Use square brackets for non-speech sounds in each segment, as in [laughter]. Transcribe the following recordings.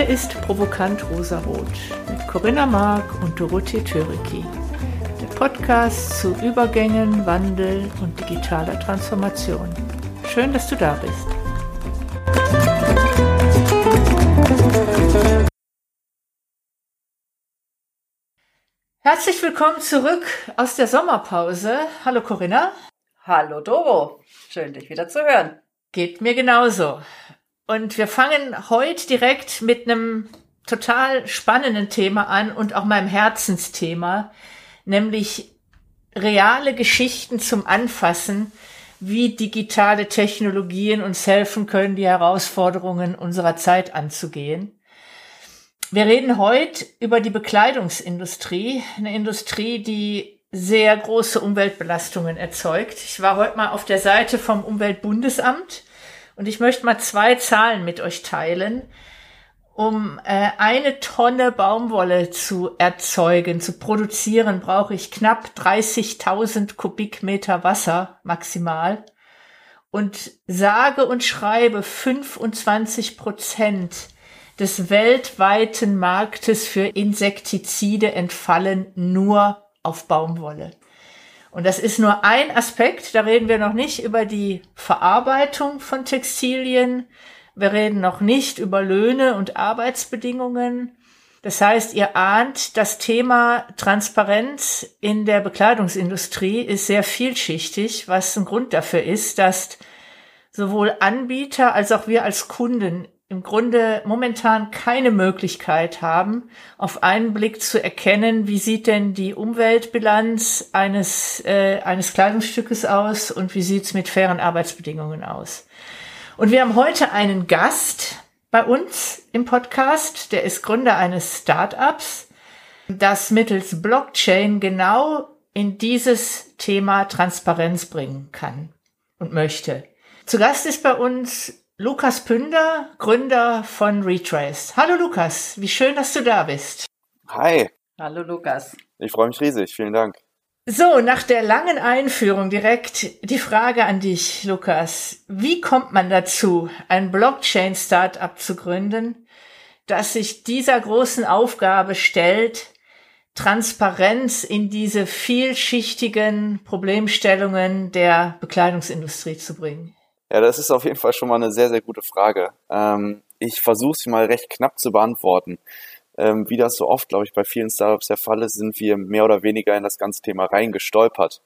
Hier ist Provokant Rosarot mit Corinna Mark und Dorothee Töriki. Der Podcast zu Übergängen, Wandel und digitaler Transformation. Schön, dass du da bist. Herzlich willkommen zurück aus der Sommerpause. Hallo Corinna. Hallo Doro. Schön, dich wieder zu hören. Geht mir genauso. Und wir fangen heute direkt mit einem total spannenden Thema an und auch meinem Herzensthema, nämlich reale Geschichten zum Anfassen, wie digitale Technologien uns helfen können, die Herausforderungen unserer Zeit anzugehen. Wir reden heute über die Bekleidungsindustrie, eine Industrie, die sehr große Umweltbelastungen erzeugt. Ich war heute mal auf der Seite vom Umweltbundesamt und ich möchte mal zwei Zahlen mit euch teilen. Um äh, eine Tonne Baumwolle zu erzeugen, zu produzieren, brauche ich knapp 30.000 Kubikmeter Wasser maximal. Und sage und schreibe 25 Prozent des weltweiten Marktes für Insektizide entfallen nur auf Baumwolle. Und das ist nur ein Aspekt. Da reden wir noch nicht über die Verarbeitung von Textilien. Wir reden noch nicht über Löhne und Arbeitsbedingungen. Das heißt, ihr ahnt, das Thema Transparenz in der Bekleidungsindustrie ist sehr vielschichtig, was ein Grund dafür ist, dass sowohl Anbieter als auch wir als Kunden im Grunde momentan keine Möglichkeit haben, auf einen Blick zu erkennen, wie sieht denn die Umweltbilanz eines, äh, eines Kleidungsstückes aus und wie sieht's mit fairen Arbeitsbedingungen aus. Und wir haben heute einen Gast bei uns im Podcast, der ist Gründer eines Startups, das mittels Blockchain genau in dieses Thema Transparenz bringen kann und möchte. Zu Gast ist bei uns Lukas Pünder, Gründer von Retrace. Hallo Lukas, wie schön, dass du da bist. Hi. Hallo Lukas. Ich freue mich riesig, vielen Dank. So, nach der langen Einführung direkt die Frage an dich, Lukas. Wie kommt man dazu, ein Blockchain-Startup zu gründen, das sich dieser großen Aufgabe stellt, Transparenz in diese vielschichtigen Problemstellungen der Bekleidungsindustrie zu bringen? Ja, das ist auf jeden Fall schon mal eine sehr, sehr gute Frage. Ähm, ich versuche sie mal recht knapp zu beantworten. Ähm, wie das so oft, glaube ich, bei vielen Startups der Fall ist, sind wir mehr oder weniger in das ganze Thema reingestolpert.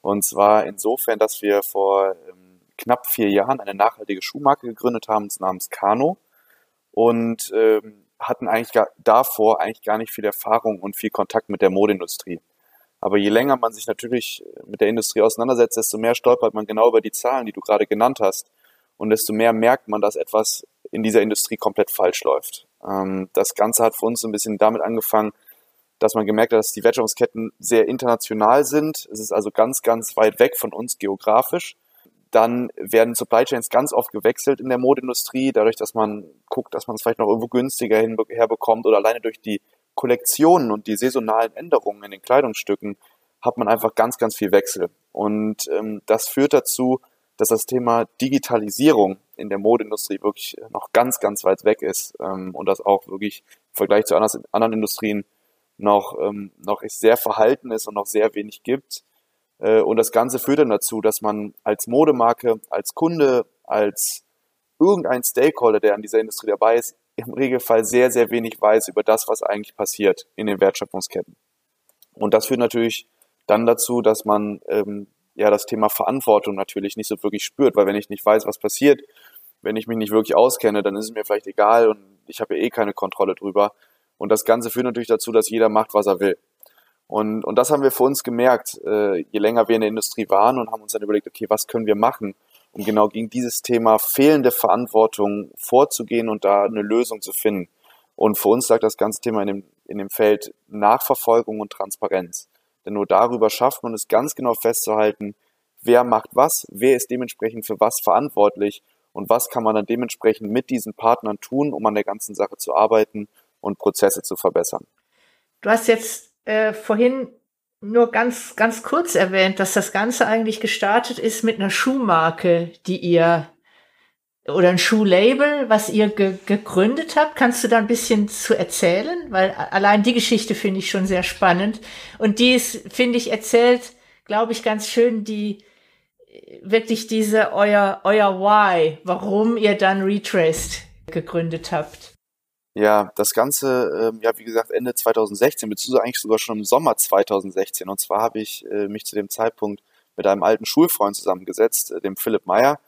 Und zwar insofern, dass wir vor ähm, knapp vier Jahren eine nachhaltige Schuhmarke gegründet haben, namens Kano. Und ähm, hatten eigentlich gar, davor eigentlich gar nicht viel Erfahrung und viel Kontakt mit der Modeindustrie. Aber je länger man sich natürlich mit der Industrie auseinandersetzt, desto mehr stolpert man genau über die Zahlen, die du gerade genannt hast. Und desto mehr merkt man, dass etwas in dieser Industrie komplett falsch läuft. Ähm, das Ganze hat für uns ein bisschen damit angefangen, dass man gemerkt hat, dass die Wertschöpfungsketten sehr international sind. Es ist also ganz, ganz weit weg von uns geografisch. Dann werden Supply Chains ganz oft gewechselt in der Modeindustrie, dadurch, dass man guckt, dass man es vielleicht noch irgendwo günstiger herbekommt oder alleine durch die Kollektionen und die saisonalen Änderungen in den Kleidungsstücken hat man einfach ganz, ganz viel Wechsel. Und ähm, das führt dazu, dass das Thema Digitalisierung in der Modeindustrie wirklich noch ganz, ganz weit weg ist ähm, und das auch wirklich im Vergleich zu anderen, anderen Industrien noch, ähm, noch sehr verhalten ist und noch sehr wenig gibt. Äh, und das Ganze führt dann dazu, dass man als Modemarke, als Kunde, als irgendein Stakeholder, der an dieser Industrie dabei ist, im Regelfall sehr, sehr wenig weiß über das, was eigentlich passiert in den Wertschöpfungsketten. Und das führt natürlich dann dazu, dass man ähm, ja das Thema Verantwortung natürlich nicht so wirklich spürt, weil wenn ich nicht weiß, was passiert, wenn ich mich nicht wirklich auskenne, dann ist es mir vielleicht egal und ich habe ja eh keine Kontrolle drüber. Und das Ganze führt natürlich dazu, dass jeder macht, was er will. Und, und das haben wir für uns gemerkt, äh, je länger wir in der Industrie waren und haben uns dann überlegt, okay, was können wir machen, um genau gegen dieses Thema fehlende Verantwortung vorzugehen und da eine Lösung zu finden. Und für uns lag das ganze Thema in dem, in dem Feld Nachverfolgung und Transparenz. Denn nur darüber schafft man es ganz genau festzuhalten, wer macht was, wer ist dementsprechend für was verantwortlich und was kann man dann dementsprechend mit diesen Partnern tun, um an der ganzen Sache zu arbeiten und Prozesse zu verbessern. Du hast jetzt äh, vorhin nur ganz, ganz kurz erwähnt, dass das Ganze eigentlich gestartet ist mit einer Schuhmarke, die ihr oder ein Schuhlabel, was ihr ge gegründet habt. Kannst du da ein bisschen zu erzählen? Weil allein die Geschichte finde ich schon sehr spannend. Und die ist, finde ich, erzählt, glaube ich, ganz schön die, wirklich diese, euer, euer Why, warum ihr dann Retraced gegründet habt. Ja, das Ganze, äh, ja, wie gesagt, Ende 2016, beziehungsweise eigentlich sogar schon im Sommer 2016. Und zwar habe ich äh, mich zu dem Zeitpunkt mit einem alten Schulfreund zusammengesetzt, äh, dem Philipp Meyer,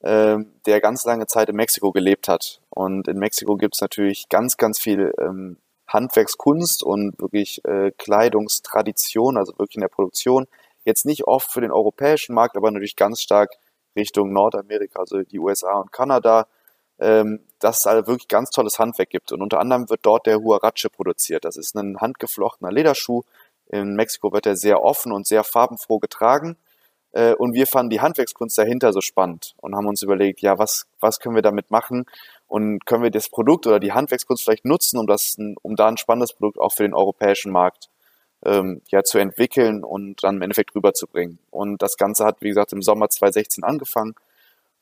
äh, der ganz lange Zeit in Mexiko gelebt hat. Und in Mexiko gibt es natürlich ganz, ganz viel ähm, Handwerkskunst und wirklich äh, Kleidungstradition, also wirklich in der Produktion. Jetzt nicht oft für den europäischen Markt, aber natürlich ganz stark Richtung Nordamerika, also die USA und Kanada ähm, dass es da wirklich ganz tolles Handwerk gibt. Und unter anderem wird dort der Huarache produziert. Das ist ein handgeflochtener Lederschuh. In Mexiko wird er sehr offen und sehr farbenfroh getragen. Äh, und wir fanden die Handwerkskunst dahinter so spannend und haben uns überlegt, ja, was, was können wir damit machen? Und können wir das Produkt oder die Handwerkskunst vielleicht nutzen, um das, um da ein spannendes Produkt auch für den europäischen Markt ähm, ja, zu entwickeln und dann im Endeffekt rüberzubringen. Und das Ganze hat, wie gesagt, im Sommer 2016 angefangen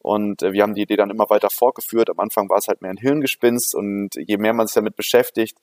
und äh, wir haben die Idee dann immer weiter fortgeführt. Am Anfang war es halt mehr ein Hirngespinst und je mehr man sich damit beschäftigt,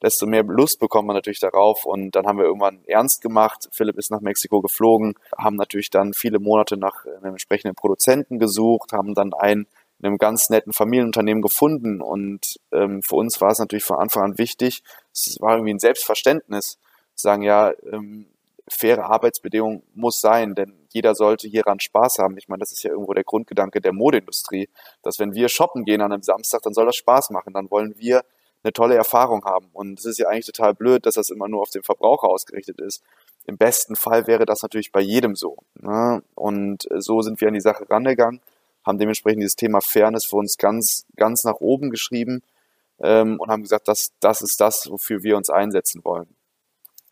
desto mehr Lust bekommt man natürlich darauf. Und dann haben wir irgendwann ernst gemacht. Philipp ist nach Mexiko geflogen, haben natürlich dann viele Monate nach einem entsprechenden Produzenten gesucht, haben dann einen in einem ganz netten Familienunternehmen gefunden. Und ähm, für uns war es natürlich von Anfang an wichtig, es war irgendwie ein Selbstverständnis, sagen, ja, ähm, faire Arbeitsbedingungen muss sein, denn jeder sollte hieran Spaß haben. Ich meine, das ist ja irgendwo der Grundgedanke der Modeindustrie, dass wenn wir shoppen gehen an einem Samstag, dann soll das Spaß machen, dann wollen wir eine tolle Erfahrung haben. Und es ist ja eigentlich total blöd, dass das immer nur auf den Verbraucher ausgerichtet ist. Im besten Fall wäre das natürlich bei jedem so. Ne? Und so sind wir an die Sache rangegangen, haben dementsprechend dieses Thema Fairness für uns ganz, ganz nach oben geschrieben ähm, und haben gesagt, dass das ist das, wofür wir uns einsetzen wollen.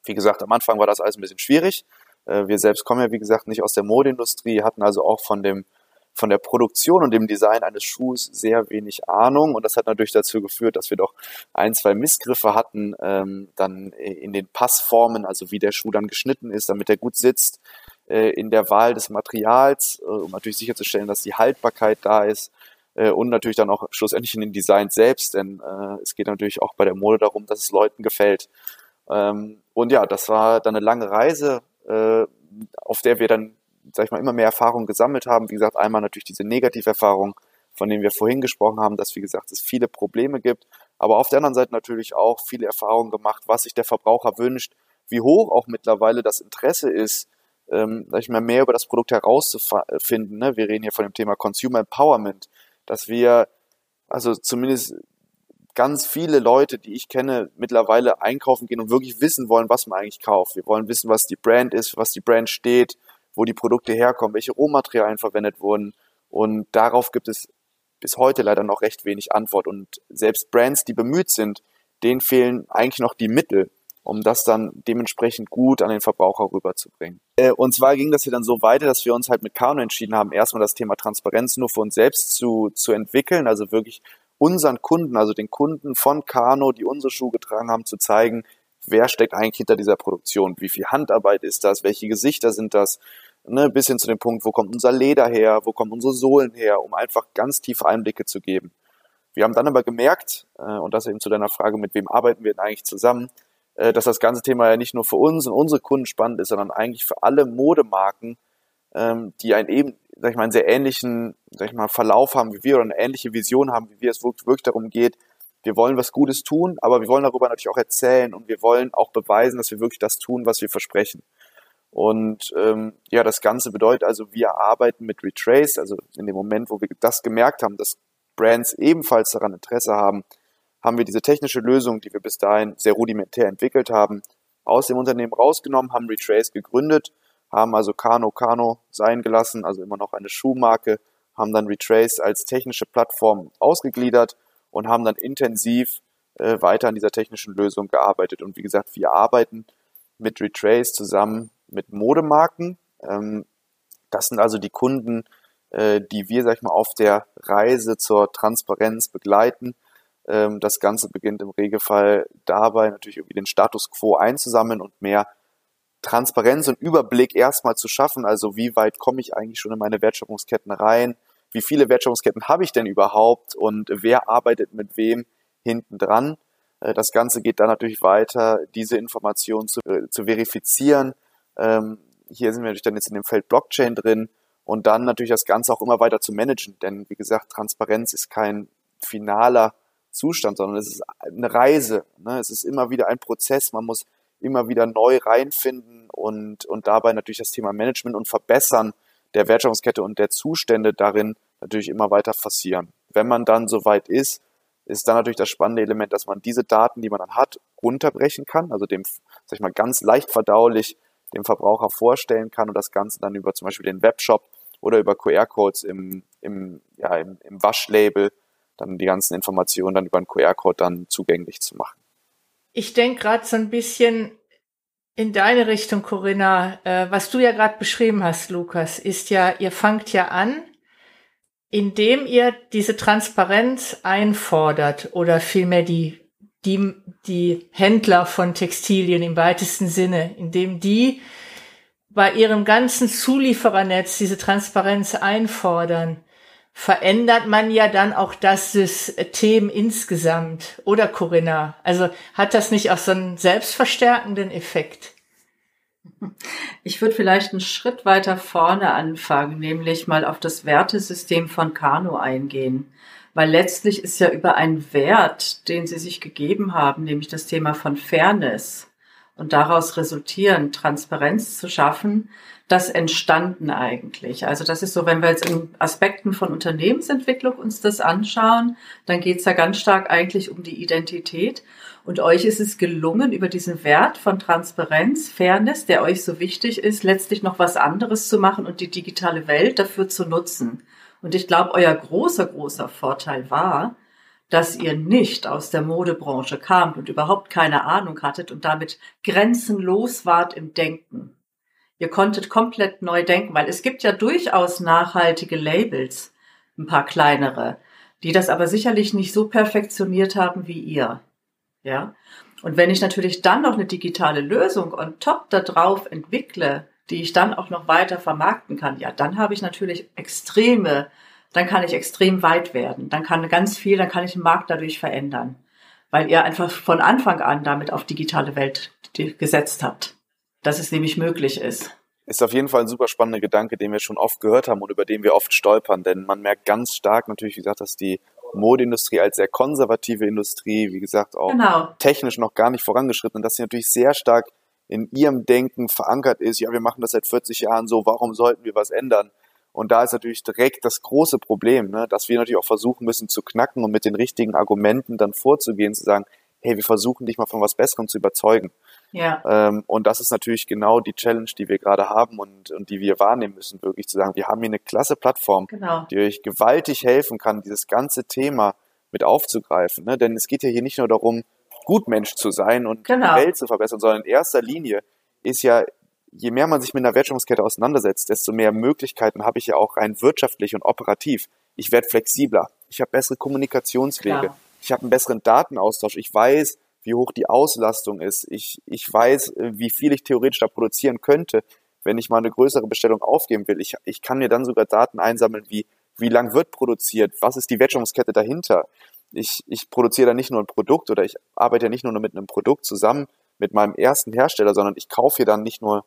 Wie gesagt, am Anfang war das alles ein bisschen schwierig. Äh, wir selbst kommen ja, wie gesagt, nicht aus der Modeindustrie, hatten also auch von dem von der Produktion und dem Design eines Schuhs sehr wenig Ahnung und das hat natürlich dazu geführt, dass wir doch ein, zwei Missgriffe hatten, ähm, dann in den Passformen, also wie der Schuh dann geschnitten ist, damit er gut sitzt, äh, in der Wahl des Materials, äh, um natürlich sicherzustellen, dass die Haltbarkeit da ist äh, und natürlich dann auch schlussendlich in den Designs selbst, denn äh, es geht natürlich auch bei der Mode darum, dass es Leuten gefällt. Ähm, und ja, das war dann eine lange Reise, äh, auf der wir dann, sag ich mal, immer mehr Erfahrung gesammelt haben. Wie gesagt, einmal natürlich diese Negativerfahrung, von denen wir vorhin gesprochen haben, dass, wie gesagt, es viele Probleme gibt. Aber auf der anderen Seite natürlich auch viele Erfahrungen gemacht, was sich der Verbraucher wünscht, wie hoch auch mittlerweile das Interesse ist, ähm, sag ich mal, mehr über das Produkt herauszufinden. Ne? Wir reden hier von dem Thema Consumer Empowerment, dass wir also zumindest ganz viele Leute, die ich kenne, mittlerweile einkaufen gehen und wirklich wissen wollen, was man eigentlich kauft. Wir wollen wissen, was die Brand ist, was die Brand steht, wo die Produkte herkommen, welche Rohmaterialien verwendet wurden. Und darauf gibt es bis heute leider noch recht wenig Antwort. Und selbst Brands, die bemüht sind, denen fehlen eigentlich noch die Mittel, um das dann dementsprechend gut an den Verbraucher rüberzubringen. Äh, und zwar ging das hier dann so weiter, dass wir uns halt mit Kano entschieden haben, erstmal das Thema Transparenz nur für uns selbst zu, zu entwickeln, also wirklich unseren Kunden, also den Kunden von Kano, die unsere Schuhe getragen haben, zu zeigen, wer steckt eigentlich hinter dieser Produktion, wie viel Handarbeit ist das, welche Gesichter sind das, ne, bis hin zu dem Punkt, wo kommt unser Leder her, wo kommen unsere Sohlen her, um einfach ganz tiefe Einblicke zu geben. Wir haben dann aber gemerkt, äh, und das eben zu deiner Frage, mit wem arbeiten wir denn eigentlich zusammen, äh, dass das ganze Thema ja nicht nur für uns und unsere Kunden spannend ist, sondern eigentlich für alle Modemarken, ähm, die ein eben sag ich mal, einen sehr ähnlichen, sag ich mal, Verlauf haben wie wir oder eine ähnliche Vision haben, wie wir es wirklich, wirklich darum geht, wir wollen was Gutes tun, aber wir wollen darüber natürlich auch erzählen und wir wollen auch beweisen, dass wir wirklich das tun, was wir versprechen. Und ähm, ja, das Ganze bedeutet also, wir arbeiten mit Retrace, also in dem Moment, wo wir das gemerkt haben, dass Brands ebenfalls daran Interesse haben, haben wir diese technische Lösung, die wir bis dahin sehr rudimentär entwickelt haben, aus dem Unternehmen rausgenommen, haben Retrace gegründet haben also Kano Kano sein gelassen, also immer noch eine Schuhmarke, haben dann Retrace als technische Plattform ausgegliedert und haben dann intensiv äh, weiter an dieser technischen Lösung gearbeitet. Und wie gesagt, wir arbeiten mit Retrace zusammen mit Modemarken. Ähm, das sind also die Kunden, äh, die wir, sag ich mal, auf der Reise zur Transparenz begleiten. Ähm, das Ganze beginnt im Regelfall dabei, natürlich irgendwie den Status quo einzusammeln und mehr Transparenz und Überblick erstmal zu schaffen. Also wie weit komme ich eigentlich schon in meine Wertschöpfungsketten rein? wie viele Wertschöpfungsketten habe ich denn überhaupt und wer arbeitet mit wem hinten dran. Äh, das Ganze geht dann natürlich weiter, diese Informationen zu, äh, zu verifizieren. Ähm, hier sind wir natürlich dann jetzt in dem Feld Blockchain drin und dann natürlich das Ganze auch immer weiter zu managen. Denn wie gesagt, Transparenz ist kein finaler Zustand, sondern es ist eine Reise. Ne? Es ist immer wieder ein Prozess. Man muss immer wieder neu reinfinden und, und dabei natürlich das Thema Management und Verbessern der Wertschöpfungskette und der Zustände darin natürlich immer weiter forcieren. Wenn man dann soweit ist, ist dann natürlich das spannende Element, dass man diese Daten, die man dann hat, runterbrechen kann, also dem, sag ich mal, ganz leicht verdaulich dem Verbraucher vorstellen kann und das Ganze dann über zum Beispiel den Webshop oder über QR-Codes im, im, ja, im, im Waschlabel dann die ganzen Informationen dann über einen QR-Code dann zugänglich zu machen. Ich denke gerade so ein bisschen in deine Richtung, Corinna. Äh, was du ja gerade beschrieben hast, Lukas, ist ja, ihr fangt ja an, indem ihr diese Transparenz einfordert oder vielmehr die, die, die Händler von Textilien im weitesten Sinne, indem die bei ihrem ganzen Zulieferernetz diese Transparenz einfordern verändert man ja dann auch das System insgesamt, oder Corinna? Also hat das nicht auch so einen selbstverstärkenden Effekt? Ich würde vielleicht einen Schritt weiter vorne anfangen, nämlich mal auf das Wertesystem von Kano eingehen. Weil letztlich ist ja über einen Wert, den sie sich gegeben haben, nämlich das Thema von Fairness und daraus resultieren, Transparenz zu schaffen, das entstanden eigentlich? Also das ist so, wenn wir jetzt in Aspekten von Unternehmensentwicklung uns das anschauen, dann geht es ja ganz stark eigentlich um die Identität. Und euch ist es gelungen, über diesen Wert von Transparenz, Fairness, der euch so wichtig ist, letztlich noch was anderes zu machen und die digitale Welt dafür zu nutzen. Und ich glaube, euer großer, großer Vorteil war, dass ihr nicht aus der Modebranche kamt und überhaupt keine Ahnung hattet und damit grenzenlos wart im Denken. Ihr konntet komplett neu denken, weil es gibt ja durchaus nachhaltige Labels, ein paar kleinere, die das aber sicherlich nicht so perfektioniert haben wie ihr. Ja. Und wenn ich natürlich dann noch eine digitale Lösung on top da drauf entwickle, die ich dann auch noch weiter vermarkten kann, ja, dann habe ich natürlich extreme, dann kann ich extrem weit werden. Dann kann ganz viel, dann kann ich den Markt dadurch verändern. Weil ihr einfach von Anfang an damit auf digitale Welt gesetzt habt dass es nämlich möglich ist. Ist auf jeden Fall ein super spannender Gedanke, den wir schon oft gehört haben und über den wir oft stolpern, denn man merkt ganz stark natürlich, wie gesagt, dass die Modeindustrie als sehr konservative Industrie, wie gesagt, auch genau. technisch noch gar nicht vorangeschritten und dass sie natürlich sehr stark in ihrem Denken verankert ist, ja, wir machen das seit 40 Jahren so, warum sollten wir was ändern? Und da ist natürlich direkt das große Problem, ne, dass wir natürlich auch versuchen müssen zu knacken und mit den richtigen Argumenten dann vorzugehen, zu sagen, hey, wir versuchen dich mal von was Besserem zu überzeugen. Ja. Ähm, und das ist natürlich genau die Challenge, die wir gerade haben und, und die wir wahrnehmen müssen, wirklich zu sagen, wir haben hier eine klasse Plattform, genau. die euch gewaltig helfen kann, dieses ganze Thema mit aufzugreifen. Ne? Denn es geht ja hier nicht nur darum, Gutmensch zu sein und genau. die Welt zu verbessern, sondern in erster Linie ist ja, je mehr man sich mit einer Wertschöpfungskette auseinandersetzt, desto mehr Möglichkeiten habe ich ja auch rein wirtschaftlich und operativ. Ich werde flexibler, ich habe bessere Kommunikationswege, Klar. ich habe einen besseren Datenaustausch, ich weiß, wie hoch die Auslastung ist. Ich, ich weiß, wie viel ich theoretisch da produzieren könnte, wenn ich mal eine größere Bestellung aufgeben will. Ich, ich kann mir dann sogar Daten einsammeln, wie, wie lang wird produziert, was ist die Wertschöpfungskette dahinter. Ich, ich produziere da nicht nur ein Produkt oder ich arbeite ja nicht nur mit einem Produkt zusammen mit meinem ersten Hersteller, sondern ich kaufe hier dann nicht nur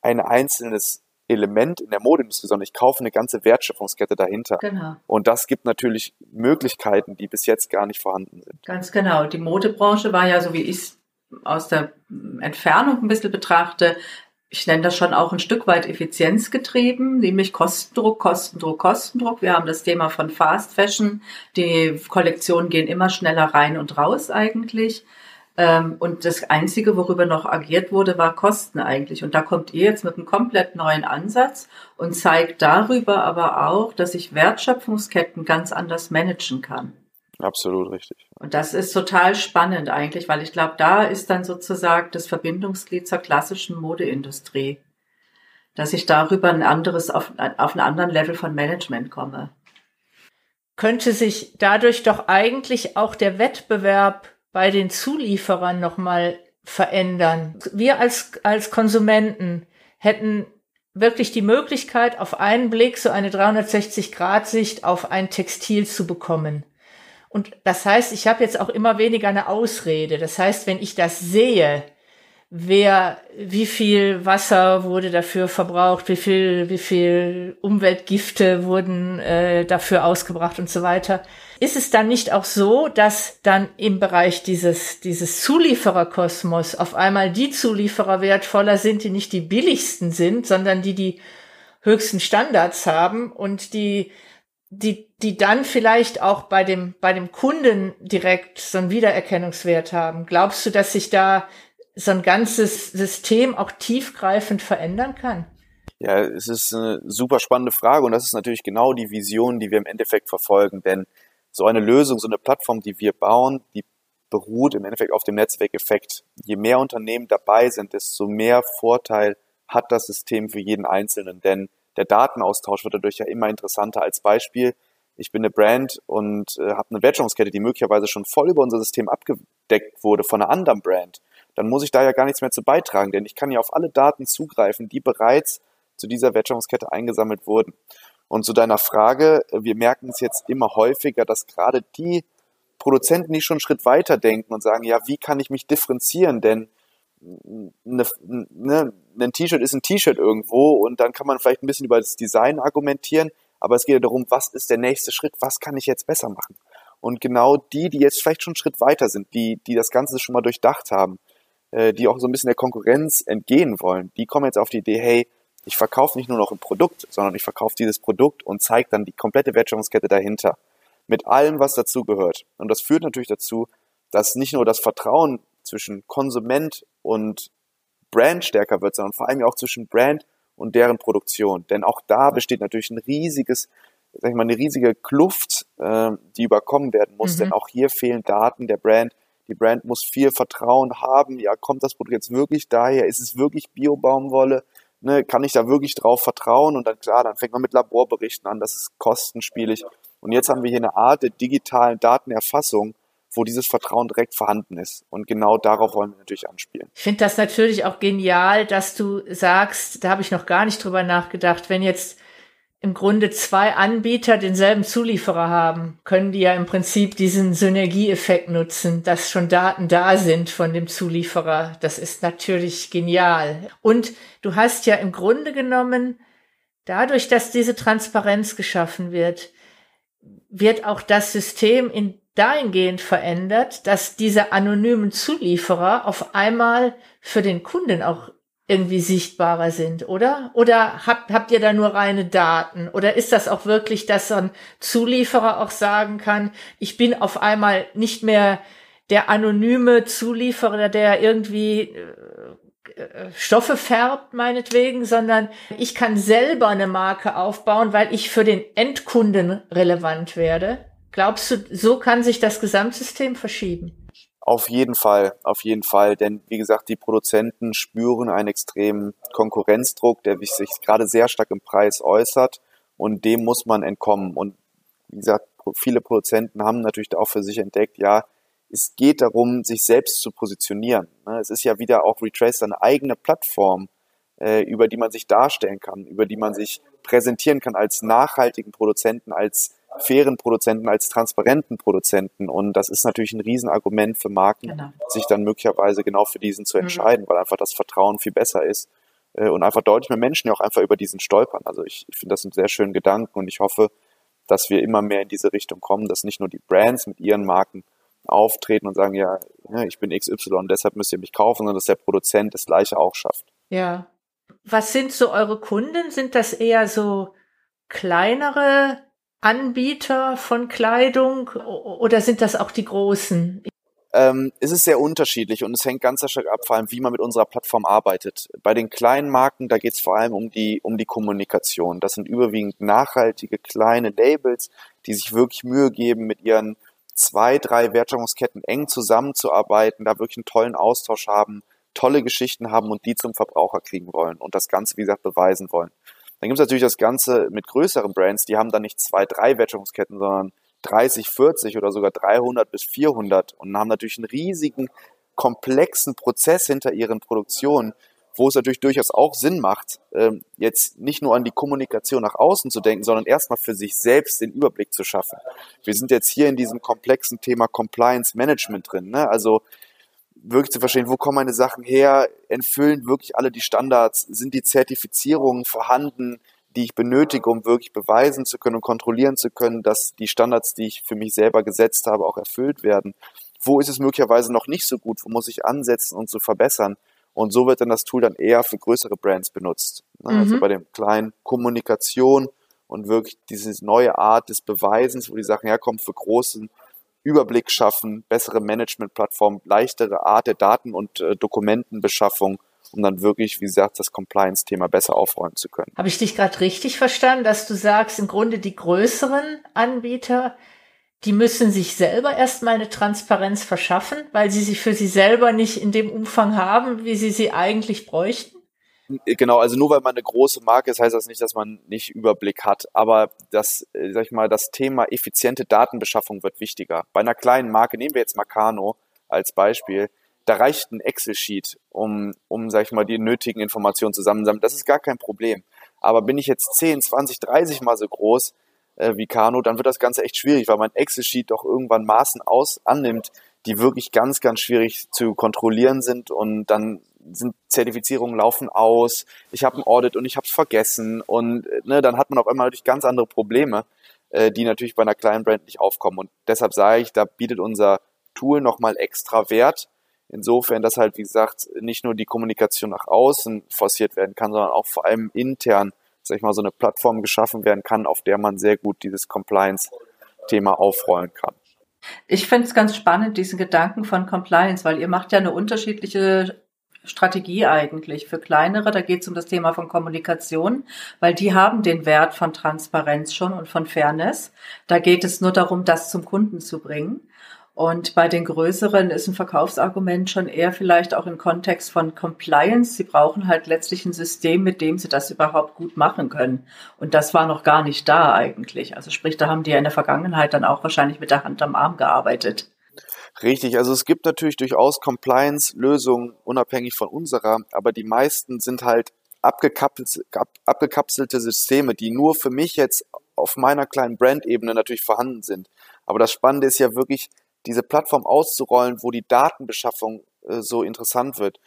ein einzelnes Element in der Modeindustrie, sondern ich kaufe eine ganze Wertschöpfungskette dahinter. Genau. Und das gibt natürlich Möglichkeiten, die bis jetzt gar nicht vorhanden sind. Ganz genau. Die Modebranche war ja, so wie ich es aus der Entfernung ein bisschen betrachte, ich nenne das schon auch ein Stück weit effizienzgetrieben, nämlich Kostendruck, Kostendruck, Kostendruck. Wir haben das Thema von Fast Fashion. Die Kollektionen gehen immer schneller rein und raus eigentlich. Ähm, und das Einzige, worüber noch agiert wurde, war Kosten eigentlich. Und da kommt ihr jetzt mit einem komplett neuen Ansatz und zeigt darüber aber auch, dass ich Wertschöpfungsketten ganz anders managen kann. Absolut richtig. Und das ist total spannend eigentlich, weil ich glaube, da ist dann sozusagen das Verbindungsglied zur klassischen Modeindustrie, dass ich darüber ein anderes, auf, auf einen anderen Level von Management komme. Könnte sich dadurch doch eigentlich auch der Wettbewerb bei den Zulieferern nochmal verändern. Wir als, als Konsumenten hätten wirklich die Möglichkeit, auf einen Blick so eine 360-Grad-Sicht auf ein Textil zu bekommen. Und das heißt, ich habe jetzt auch immer weniger eine Ausrede. Das heißt, wenn ich das sehe, wer, wie viel Wasser wurde dafür verbraucht, wie viel, wie viel Umweltgifte wurden äh, dafür ausgebracht und so weiter. Ist es dann nicht auch so, dass dann im Bereich dieses, dieses Zuliefererkosmos auf einmal die Zulieferer wertvoller sind, die nicht die billigsten sind, sondern die die höchsten Standards haben und die die, die dann vielleicht auch bei dem, bei dem Kunden direkt so einen Wiedererkennungswert haben. Glaubst du, dass sich da so ein ganzes System auch tiefgreifend verändern kann? Ja, es ist eine super spannende Frage und das ist natürlich genau die Vision, die wir im Endeffekt verfolgen. Denn so eine Lösung, so eine Plattform, die wir bauen, die beruht im Endeffekt auf dem Netzwerkeffekt. Je mehr Unternehmen dabei sind, desto mehr Vorteil hat das System für jeden Einzelnen. Denn der Datenaustausch wird dadurch ja immer interessanter. Als Beispiel, ich bin eine Brand und äh, habe eine Wertschöpfungskette, die möglicherweise schon voll über unser System abgedeckt wurde von einer anderen Brand. Dann muss ich da ja gar nichts mehr zu beitragen, denn ich kann ja auf alle Daten zugreifen, die bereits zu dieser Wertschöpfungskette eingesammelt wurden. Und zu deiner Frage, wir merken es jetzt immer häufiger, dass gerade die Produzenten, die schon einen Schritt weiter denken und sagen, ja, wie kann ich mich differenzieren? Denn eine, ne, ein T-Shirt ist ein T-Shirt irgendwo und dann kann man vielleicht ein bisschen über das Design argumentieren, aber es geht ja darum, was ist der nächste Schritt, was kann ich jetzt besser machen? Und genau die, die jetzt vielleicht schon einen Schritt weiter sind, die, die das Ganze schon mal durchdacht haben, äh, die auch so ein bisschen der Konkurrenz entgehen wollen, die kommen jetzt auf die Idee, hey, ich verkaufe nicht nur noch ein Produkt, sondern ich verkaufe dieses Produkt und zeige dann die komplette Wertschöpfungskette dahinter. Mit allem, was dazugehört. Und das führt natürlich dazu, dass nicht nur das Vertrauen zwischen Konsument und Brand stärker wird, sondern vor allem auch zwischen Brand und deren Produktion. Denn auch da besteht natürlich ein riesiges, sag ich mal, eine riesige Kluft, äh, die überkommen werden muss. Mhm. Denn auch hier fehlen Daten der Brand. Die Brand muss viel Vertrauen haben. Ja, kommt das Produkt jetzt wirklich daher? Ist es wirklich Bio-Baumwolle? Ne, kann ich da wirklich drauf vertrauen? Und dann klar, dann fängt man mit Laborberichten an. Das ist kostenspielig. Und jetzt haben wir hier eine Art der digitalen Datenerfassung, wo dieses Vertrauen direkt vorhanden ist. Und genau darauf wollen wir natürlich anspielen. Ich finde das natürlich auch genial, dass du sagst, da habe ich noch gar nicht drüber nachgedacht, wenn jetzt im Grunde zwei Anbieter denselben Zulieferer haben, können die ja im Prinzip diesen Synergieeffekt nutzen, dass schon Daten da sind von dem Zulieferer. Das ist natürlich genial. Und du hast ja im Grunde genommen, dadurch, dass diese Transparenz geschaffen wird, wird auch das System in dahingehend verändert, dass diese anonymen Zulieferer auf einmal für den Kunden auch irgendwie sichtbarer sind, oder? Oder habt, habt ihr da nur reine Daten? Oder ist das auch wirklich, dass ein Zulieferer auch sagen kann, ich bin auf einmal nicht mehr der anonyme Zulieferer, der irgendwie äh, äh, Stoffe färbt, meinetwegen, sondern ich kann selber eine Marke aufbauen, weil ich für den Endkunden relevant werde? Glaubst du, so kann sich das Gesamtsystem verschieben? Auf jeden Fall, auf jeden Fall. Denn wie gesagt, die Produzenten spüren einen extremen Konkurrenzdruck, der sich gerade sehr stark im Preis äußert und dem muss man entkommen. Und wie gesagt, viele Produzenten haben natürlich auch für sich entdeckt, ja, es geht darum, sich selbst zu positionieren. Ne? Es ist ja wieder auch Retrace eine eigene Plattform, äh, über die man sich darstellen kann, über die man sich präsentieren kann als nachhaltigen Produzenten, als fairen Produzenten als transparenten Produzenten. Und das ist natürlich ein Riesenargument für Marken, genau. sich dann möglicherweise genau für diesen zu mhm. entscheiden, mhm. weil einfach das Vertrauen viel besser ist äh, und einfach deutlich mehr Menschen ja auch einfach über diesen stolpern. Also ich, ich finde das einen sehr schönen Gedanken und ich hoffe, dass wir immer mehr in diese Richtung kommen, dass nicht nur die Brands mit ihren Marken auftreten und sagen, ja, ich bin XY, deshalb müsst ihr mich kaufen, sondern dass der Produzent das Gleiche auch schafft. Ja. Was sind so eure Kunden? Sind das eher so kleinere Anbieter von Kleidung oder sind das auch die großen? Ähm, es ist sehr unterschiedlich und es hängt ganz stark ab, vor allem wie man mit unserer Plattform arbeitet. Bei den kleinen Marken, da geht es vor allem um die, um die Kommunikation. Das sind überwiegend nachhaltige kleine Labels, die sich wirklich Mühe geben, mit ihren zwei, drei Wertschöpfungsketten eng zusammenzuarbeiten, da wirklich einen tollen Austausch haben, tolle Geschichten haben und die zum Verbraucher kriegen wollen und das Ganze, wie gesagt, beweisen wollen. Dann gibt es natürlich das Ganze mit größeren Brands, die haben dann nicht zwei, drei Wertschöpfungsketten, sondern 30, 40 oder sogar 300 bis 400 und haben natürlich einen riesigen, komplexen Prozess hinter ihren Produktionen, wo es natürlich durchaus auch Sinn macht, ähm, jetzt nicht nur an die Kommunikation nach außen zu denken, sondern erstmal für sich selbst den Überblick zu schaffen. Wir sind jetzt hier in diesem komplexen Thema Compliance Management drin. Ne? Also wirklich zu verstehen, wo kommen meine Sachen her, entfüllen wirklich alle die Standards, sind die Zertifizierungen vorhanden, die ich benötige, um wirklich beweisen zu können und kontrollieren zu können, dass die Standards, die ich für mich selber gesetzt habe, auch erfüllt werden. Wo ist es möglicherweise noch nicht so gut? Wo muss ich ansetzen und zu verbessern? Und so wird dann das Tool dann eher für größere Brands benutzt. Ne? Also mhm. Also bei dem kleinen Kommunikation und wirklich diese neue Art des Beweisens, wo die Sachen herkommen, für großen Überblick schaffen, bessere Management-Plattformen, leichtere Art der Daten- und äh, Dokumentenbeschaffung, um dann wirklich, wie gesagt, das Compliance-Thema besser aufräumen zu können. Habe ich dich gerade richtig verstanden, dass du sagst, im Grunde die größeren Anbieter die müssen sich selber erstmal eine Transparenz verschaffen, weil sie sie für sie selber nicht in dem Umfang haben, wie sie sie eigentlich bräuchten? Genau, also nur weil man eine große Marke ist, heißt das nicht, dass man nicht Überblick hat. Aber das, äh, sag ich mal, das Thema effiziente Datenbeschaffung wird wichtiger. Bei einer kleinen Marke, nehmen wir jetzt Makano als Beispiel, da reicht ein Excel-Sheet, um, um, sag ich mal, die nötigen Informationen zusammenzusammeln. Das ist gar kein Problem. Aber bin ich jetzt 10, 20, 30 mal so groß, äh, wie Kano, dann wird das Ganze echt schwierig, weil mein Excel-Sheet doch irgendwann Maßen aus annimmt, die wirklich ganz, ganz schwierig zu kontrollieren sind und dann sind Zertifizierungen laufen aus, ich habe ein Audit und ich habe es vergessen und ne, dann hat man auf einmal natürlich ganz andere Probleme, äh, die natürlich bei einer kleinen Brand nicht aufkommen und deshalb sage ich, da bietet unser Tool nochmal extra Wert, insofern, dass halt, wie gesagt, nicht nur die Kommunikation nach außen forciert werden kann, sondern auch vor allem intern sag ich mal, so eine Plattform geschaffen werden kann, auf der man sehr gut dieses Compliance-Thema aufrollen kann. Ich finde es ganz spannend, diesen Gedanken von Compliance, weil ihr macht ja eine unterschiedliche Strategie eigentlich. Für kleinere, da geht es um das Thema von Kommunikation, weil die haben den Wert von Transparenz schon und von Fairness. Da geht es nur darum, das zum Kunden zu bringen. Und bei den größeren ist ein Verkaufsargument schon eher vielleicht auch im Kontext von Compliance. Sie brauchen halt letztlich ein System, mit dem sie das überhaupt gut machen können. Und das war noch gar nicht da eigentlich. Also sprich, da haben die ja in der Vergangenheit dann auch wahrscheinlich mit der Hand am Arm gearbeitet. Richtig, also es gibt natürlich durchaus Compliance-Lösungen unabhängig von unserer, aber die meisten sind halt abgekapselte Systeme, die nur für mich jetzt auf meiner kleinen Brand-Ebene natürlich vorhanden sind. Aber das Spannende ist ja wirklich, diese Plattform auszurollen, wo die Datenbeschaffung äh, so interessant wird.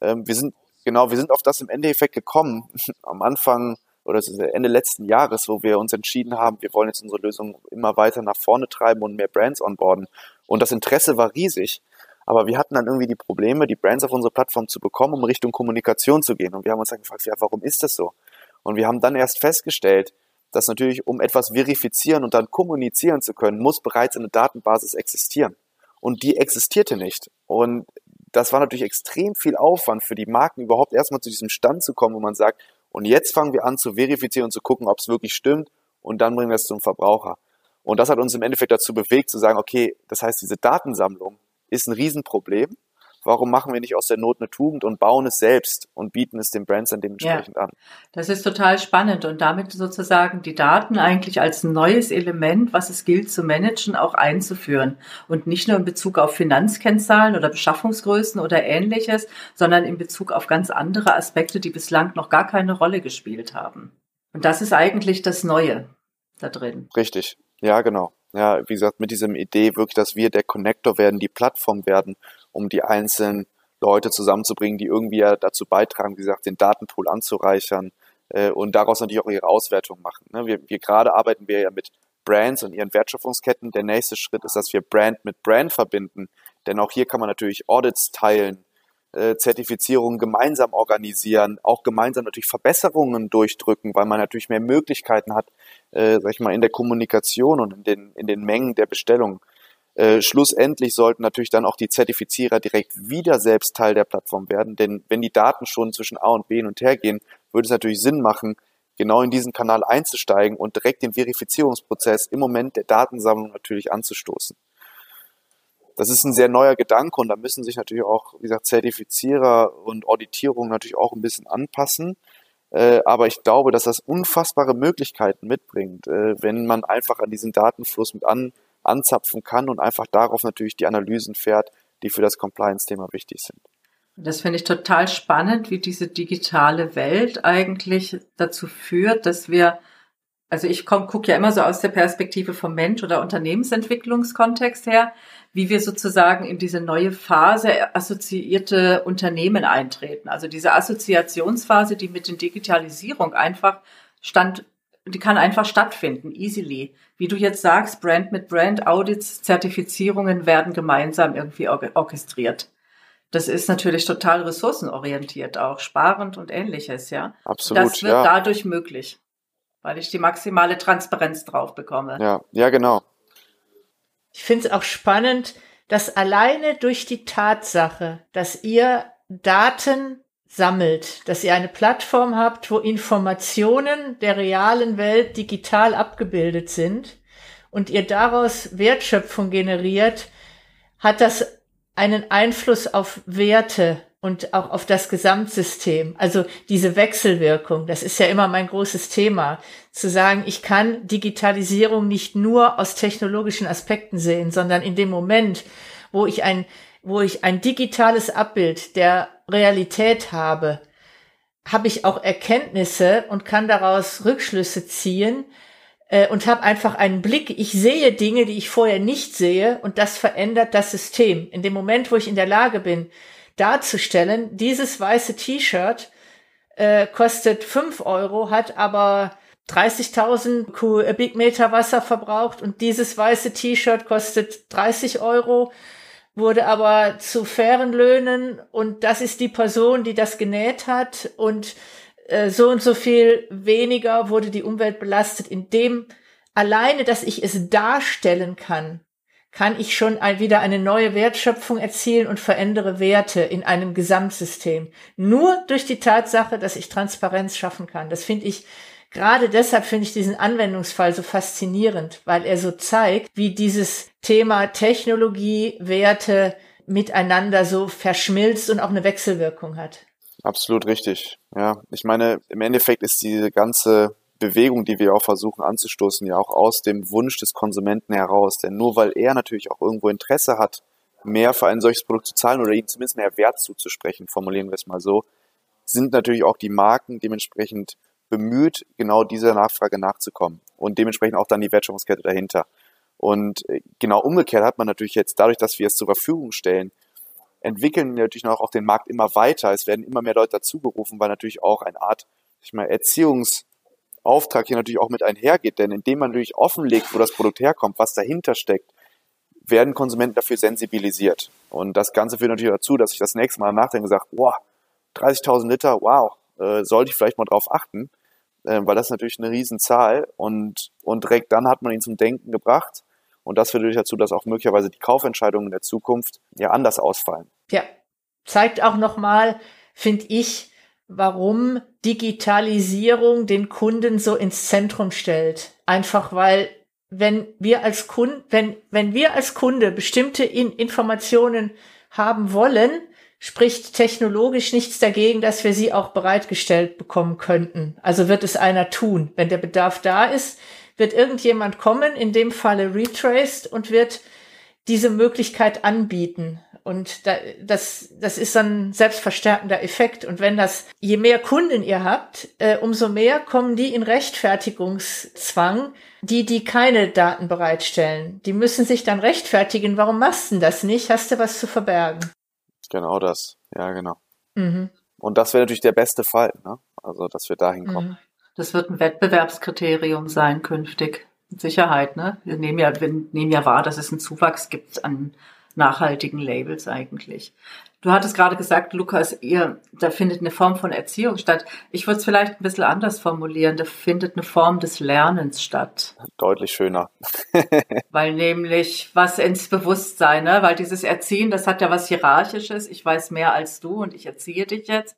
Ähm, wir sind, genau, wir sind auf das im Endeffekt gekommen, [laughs] am Anfang oder Ende letzten Jahres, wo wir uns entschieden haben, wir wollen jetzt unsere Lösung immer weiter nach vorne treiben und mehr Brands onboarden. Und das Interesse war riesig. Aber wir hatten dann irgendwie die Probleme, die Brands auf unsere Plattform zu bekommen, um Richtung Kommunikation zu gehen. Und wir haben uns dann gefragt, ja, warum ist das so? Und wir haben dann erst festgestellt, dass natürlich, um etwas verifizieren und dann kommunizieren zu können, muss bereits eine Datenbasis existieren. Und die existierte nicht. Und das war natürlich extrem viel Aufwand für die Marken, überhaupt erstmal zu diesem Stand zu kommen, wo man sagt, und jetzt fangen wir an zu verifizieren und zu gucken, ob es wirklich stimmt, und dann bringen wir es zum Verbraucher. Und das hat uns im Endeffekt dazu bewegt, zu sagen, okay, das heißt, diese Datensammlung ist ein Riesenproblem warum machen wir nicht aus der Not eine Tugend und bauen es selbst und bieten es den Brands dann dementsprechend ja, an? Das ist total spannend und damit sozusagen die Daten eigentlich als neues Element, was es gilt zu managen, auch einzuführen und nicht nur in Bezug auf Finanzkennzahlen oder Beschaffungsgrößen oder ähnliches, sondern in Bezug auf ganz andere Aspekte, die bislang noch gar keine Rolle gespielt haben. Und das ist eigentlich das Neue da drin. Richtig. Ja, genau. Ja, wie gesagt, mit diesem Idee wirklich, dass wir der Connector werden, die Plattform werden, um die einzelnen Leute zusammenzubringen, die irgendwie ja dazu beitragen, wie gesagt, den Datenpool anzureichern äh, und daraus natürlich auch ihre Auswertung machen. Ne? Wir, wir gerade arbeiten wir ja mit Brands und ihren Wertschöpfungsketten. Der nächste Schritt ist, dass wir Brand mit Brand verbinden, denn auch hier kann man natürlich Audits teilen, äh, Zertifizierungen gemeinsam organisieren, auch gemeinsam natürlich Verbesserungen durchdrücken, weil man natürlich mehr Möglichkeiten hat, äh, sag ich mal, in der Kommunikation und in den, in den Mengen der Bestellungen. Äh, schlussendlich sollten natürlich dann auch die Zertifizierer direkt wieder selbst Teil der Plattform werden, denn wenn die Daten schon zwischen A und B hin und her gehen, würde es natürlich Sinn machen, genau in diesen Kanal einzusteigen und direkt den Verifizierungsprozess im Moment der Datensammlung natürlich anzustoßen. Das ist ein sehr neuer Gedanke und da müssen sich natürlich auch, wie gesagt, Zertifizierer und Auditierung natürlich auch ein bisschen anpassen. Äh, aber ich glaube, dass das unfassbare Möglichkeiten mitbringt, äh, wenn man einfach an diesen Datenfluss mit an anzapfen kann und einfach darauf natürlich die Analysen fährt, die für das Compliance-Thema wichtig sind. Das finde ich total spannend, wie diese digitale Welt eigentlich dazu führt, dass wir, also ich gucke ja immer so aus der Perspektive vom Mensch oder Unternehmensentwicklungskontext her, wie wir sozusagen in diese neue Phase assoziierte Unternehmen eintreten. Also diese Assoziationsphase, die mit der Digitalisierung einfach stand, die kann einfach stattfinden, easily. Wie du jetzt sagst, Brand mit Brand, Audits, Zertifizierungen werden gemeinsam irgendwie orchestriert. Das ist natürlich total ressourcenorientiert auch, sparend und ähnliches, ja. Absolut. Das wird ja. dadurch möglich, weil ich die maximale Transparenz drauf bekomme. Ja, ja, genau. Ich finde es auch spannend, dass alleine durch die Tatsache, dass ihr Daten sammelt, dass ihr eine Plattform habt, wo Informationen der realen Welt digital abgebildet sind und ihr daraus Wertschöpfung generiert, hat das einen Einfluss auf Werte und auch auf das Gesamtsystem. Also diese Wechselwirkung, das ist ja immer mein großes Thema, zu sagen, ich kann Digitalisierung nicht nur aus technologischen Aspekten sehen, sondern in dem Moment, wo ich ein, wo ich ein digitales Abbild der Realität habe, habe ich auch Erkenntnisse und kann daraus Rückschlüsse ziehen, äh, und habe einfach einen Blick. Ich sehe Dinge, die ich vorher nicht sehe und das verändert das System. In dem Moment, wo ich in der Lage bin, darzustellen, dieses weiße T-Shirt äh, kostet fünf Euro, hat aber 30.000 Kubikmeter äh, Wasser verbraucht und dieses weiße T-Shirt kostet 30 Euro, wurde aber zu fairen Löhnen und das ist die Person, die das genäht hat und äh, so und so viel weniger wurde die Umwelt belastet, indem alleine, dass ich es darstellen kann, kann ich schon wieder eine neue Wertschöpfung erzielen und verändere Werte in einem Gesamtsystem. Nur durch die Tatsache, dass ich Transparenz schaffen kann. Das finde ich, gerade deshalb finde ich diesen Anwendungsfall so faszinierend, weil er so zeigt, wie dieses Thema Technologie, Werte miteinander so verschmilzt und auch eine Wechselwirkung hat. Absolut richtig. Ja, ich meine, im Endeffekt ist diese ganze Bewegung, die wir auch versuchen anzustoßen, ja auch aus dem Wunsch des Konsumenten heraus. Denn nur weil er natürlich auch irgendwo Interesse hat, mehr für ein solches Produkt zu zahlen oder ihm zumindest mehr Wert zuzusprechen, formulieren wir es mal so, sind natürlich auch die Marken dementsprechend bemüht, genau dieser Nachfrage nachzukommen und dementsprechend auch dann die Wertschöpfungskette dahinter. Und äh, genau umgekehrt hat man natürlich jetzt dadurch, dass wir es zur Verfügung stellen, entwickeln wir natürlich noch auch den Markt immer weiter. Es werden immer mehr Leute dazugerufen, weil natürlich auch eine Art, ich meine, Erziehungsauftrag hier natürlich auch mit einhergeht. Denn indem man natürlich offenlegt, wo das Produkt herkommt, was dahinter steckt, werden Konsumenten dafür sensibilisiert. Und das Ganze führt natürlich dazu, dass ich das nächste Mal nachdenke und sage, wow, 30.000 Liter, wow, äh, sollte ich vielleicht mal drauf achten, äh, weil das ist natürlich eine Riesenzahl und, und direkt dann hat man ihn zum Denken gebracht und das führt dazu, dass auch möglicherweise die Kaufentscheidungen in der Zukunft ja anders ausfallen. Ja, zeigt auch nochmal, finde ich, warum Digitalisierung den Kunden so ins Zentrum stellt. Einfach weil wenn wir als Kunde, wenn, wenn wir als Kunde bestimmte In Informationen haben wollen, spricht technologisch nichts dagegen, dass wir sie auch bereitgestellt bekommen könnten. Also wird es einer tun. Wenn der Bedarf da ist, wird irgendjemand kommen, in dem Falle Retraced, und wird diese Möglichkeit anbieten. Und da, das, das ist ein selbstverstärkender Effekt. Und wenn das, je mehr Kunden ihr habt, äh, umso mehr kommen die in Rechtfertigungszwang, die, die keine Daten bereitstellen. Die müssen sich dann rechtfertigen. Warum machst du das nicht? Hast du was zu verbergen? Genau das. Ja, genau. Mhm. Und das wäre natürlich der beste Fall, ne? Also, dass wir dahin kommen. Mhm. Das wird ein Wettbewerbskriterium sein künftig. Mit Sicherheit, ne? Wir nehmen ja, wir nehmen ja wahr, dass es einen Zuwachs gibt an nachhaltigen Labels eigentlich. Du hattest gerade gesagt, Lukas, ihr, da findet eine Form von Erziehung statt. Ich würde es vielleicht ein bisschen anders formulieren. Da findet eine Form des Lernens statt. Deutlich schöner. [laughs] Weil nämlich was ins Bewusstsein, ne? Weil dieses Erziehen, das hat ja was Hierarchisches. Ich weiß mehr als du und ich erziehe dich jetzt.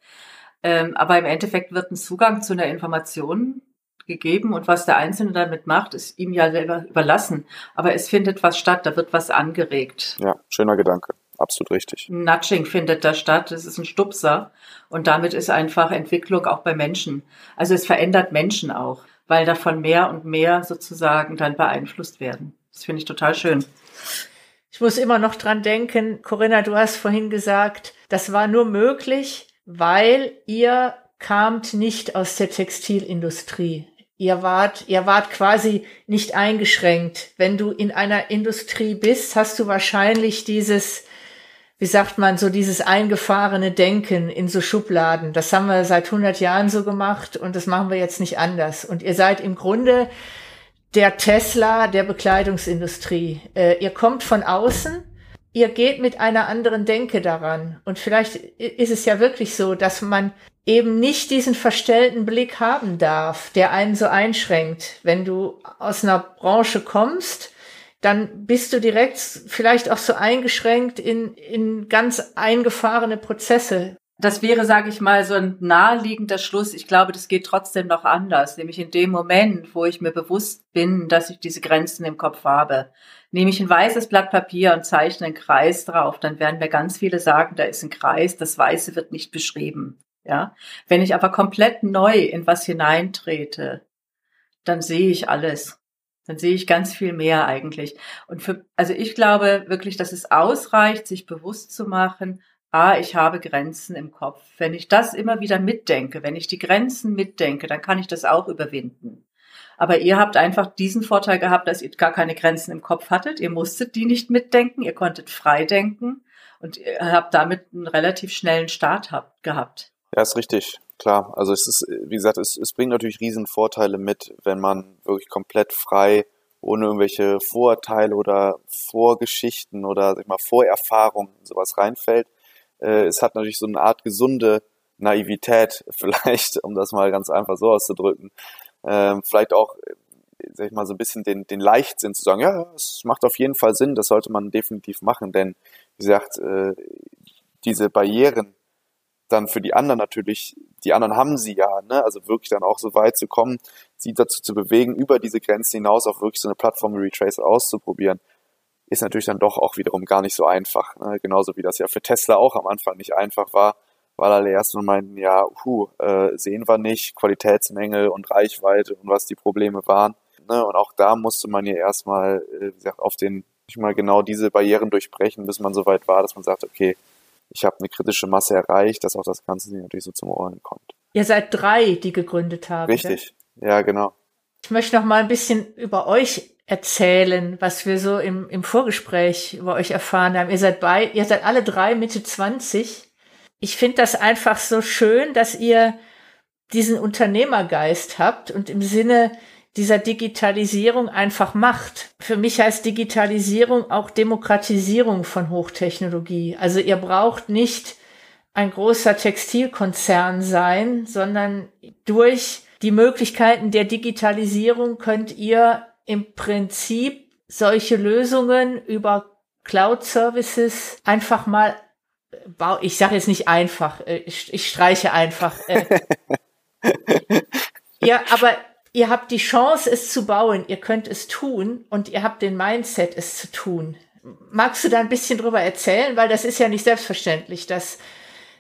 Ähm, aber im Endeffekt wird ein Zugang zu einer Information gegeben und was der Einzelne damit macht, ist ihm ja selber überlassen. Aber es findet was statt, da wird was angeregt. Ja, schöner Gedanke. Absolut richtig. Nudging findet da statt, es ist ein Stupser und damit ist einfach Entwicklung auch bei Menschen. Also es verändert Menschen auch, weil davon mehr und mehr sozusagen dann beeinflusst werden. Das finde ich total schön. Ich muss immer noch dran denken, Corinna, du hast vorhin gesagt, das war nur möglich, weil ihr kamt nicht aus der Textilindustrie. Ihr wart, ihr wart quasi nicht eingeschränkt. Wenn du in einer Industrie bist, hast du wahrscheinlich dieses, wie sagt man, so dieses eingefahrene Denken in so Schubladen. Das haben wir seit 100 Jahren so gemacht und das machen wir jetzt nicht anders. Und ihr seid im Grunde der Tesla der Bekleidungsindustrie. Äh, ihr kommt von außen, ihr geht mit einer anderen Denke daran. Und vielleicht ist es ja wirklich so, dass man eben nicht diesen verstellten Blick haben darf, der einen so einschränkt. Wenn du aus einer Branche kommst, dann bist du direkt vielleicht auch so eingeschränkt in, in ganz eingefahrene Prozesse. Das wäre, sage ich mal, so ein naheliegender Schluss. Ich glaube, das geht trotzdem noch anders. Nämlich in dem Moment, wo ich mir bewusst bin, dass ich diese Grenzen im Kopf habe. Nehme ich ein weißes Blatt Papier und zeichne einen Kreis drauf, dann werden mir ganz viele sagen, da ist ein Kreis, das Weiße wird nicht beschrieben. Ja, wenn ich aber komplett neu in was hineintrete, dann sehe ich alles. Dann sehe ich ganz viel mehr eigentlich. Und für, also ich glaube wirklich, dass es ausreicht, sich bewusst zu machen, ah, ich habe Grenzen im Kopf. Wenn ich das immer wieder mitdenke, wenn ich die Grenzen mitdenke, dann kann ich das auch überwinden. Aber ihr habt einfach diesen Vorteil gehabt, dass ihr gar keine Grenzen im Kopf hattet. Ihr musstet die nicht mitdenken, ihr konntet frei denken und ihr habt damit einen relativ schnellen Start gehabt. Ja, ist richtig, klar. Also es ist, wie gesagt, es, es bringt natürlich riesen Vorteile mit, wenn man wirklich komplett frei, ohne irgendwelche Vorurteile oder Vorgeschichten oder sag ich mal, Vorerfahrungen sowas reinfällt. Äh, es hat natürlich so eine Art gesunde Naivität, [laughs] vielleicht, um das mal ganz einfach so auszudrücken. Ähm, vielleicht auch, sag ich mal, so ein bisschen den, den Leichtsinn zu sagen, ja, es macht auf jeden Fall Sinn, das sollte man definitiv machen, denn wie gesagt, äh, diese Barrieren, dann für die anderen natürlich, die anderen haben sie ja, ne? also wirklich dann auch so weit zu kommen, sie dazu zu bewegen, über diese Grenzen hinaus auch wirklich so eine Plattform wie Retrace auszuprobieren, ist natürlich dann doch auch wiederum gar nicht so einfach. Ne? Genauso wie das ja für Tesla auch am Anfang nicht einfach war, weil alle erst mal meinten, ja, huh, äh, sehen wir nicht, Qualitätsmängel und Reichweite und was die Probleme waren. Ne? Und auch da musste man ja erstmal, äh, wie gesagt, auf den, nicht mal genau diese Barrieren durchbrechen, bis man so weit war, dass man sagt, okay, ich habe eine kritische Masse erreicht, dass auch das Ganze natürlich so zum Ohren kommt. Ihr seid drei, die gegründet haben. Richtig, ja, genau. Ich möchte noch mal ein bisschen über euch erzählen, was wir so im, im Vorgespräch über euch erfahren haben. Ihr seid bei, ihr seid alle drei Mitte 20. Ich finde das einfach so schön, dass ihr diesen Unternehmergeist habt und im Sinne, dieser Digitalisierung einfach macht. Für mich heißt Digitalisierung auch Demokratisierung von Hochtechnologie. Also ihr braucht nicht ein großer Textilkonzern sein, sondern durch die Möglichkeiten der Digitalisierung könnt ihr im Prinzip solche Lösungen über Cloud Services einfach mal ich sage jetzt nicht einfach, äh, ich, streiche einfach. Äh. [laughs] ja, aber ihr habt die Chance, es zu bauen, ihr könnt es tun und ihr habt den Mindset, es zu tun. Magst du da ein bisschen drüber erzählen? Weil das ist ja nicht selbstverständlich, dass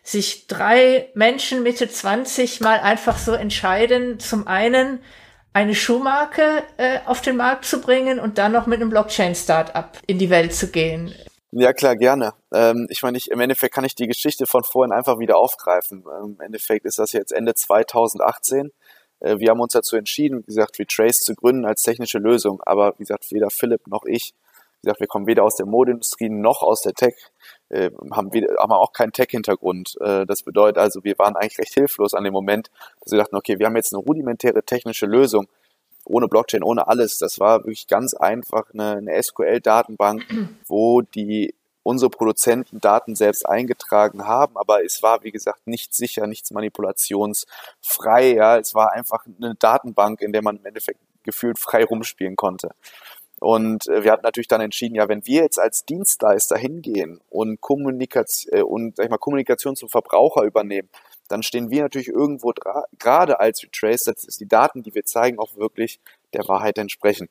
sich drei Menschen Mitte 20 mal einfach so entscheiden, zum einen eine Schuhmarke äh, auf den Markt zu bringen und dann noch mit einem Blockchain-Startup in die Welt zu gehen. Ja, klar, gerne. Ähm, ich meine, ich, im Endeffekt kann ich die Geschichte von vorhin einfach wieder aufgreifen. Ähm, Im Endeffekt ist das jetzt Ende 2018. Äh, wir haben uns dazu entschieden, wie gesagt, Retrace zu gründen als technische Lösung. Aber wie gesagt, weder Philipp noch ich, wie gesagt, wir kommen weder aus der Modeindustrie noch aus der Tech, äh, haben, wieder, haben auch keinen Tech-Hintergrund. Äh, das bedeutet also, wir waren eigentlich recht hilflos an dem Moment, dass wir dachten, okay, wir haben jetzt eine rudimentäre technische Lösung ohne Blockchain, ohne alles. Das war wirklich ganz einfach eine, eine SQL-Datenbank, [clears throat] wo die unsere Produzenten Daten selbst eingetragen haben, aber es war, wie gesagt, nicht sicher, nichts manipulationsfrei. Ja, es war einfach eine Datenbank, in der man im Endeffekt gefühlt frei rumspielen konnte. Und äh, wir hatten natürlich dann entschieden, ja, wenn wir jetzt als Dienstleister hingehen und Kommunikation äh, und sag ich mal Kommunikation zum Verbraucher übernehmen, dann stehen wir natürlich irgendwo gerade als Retrace, dass die Daten, die wir zeigen, auch wirklich der Wahrheit entsprechen.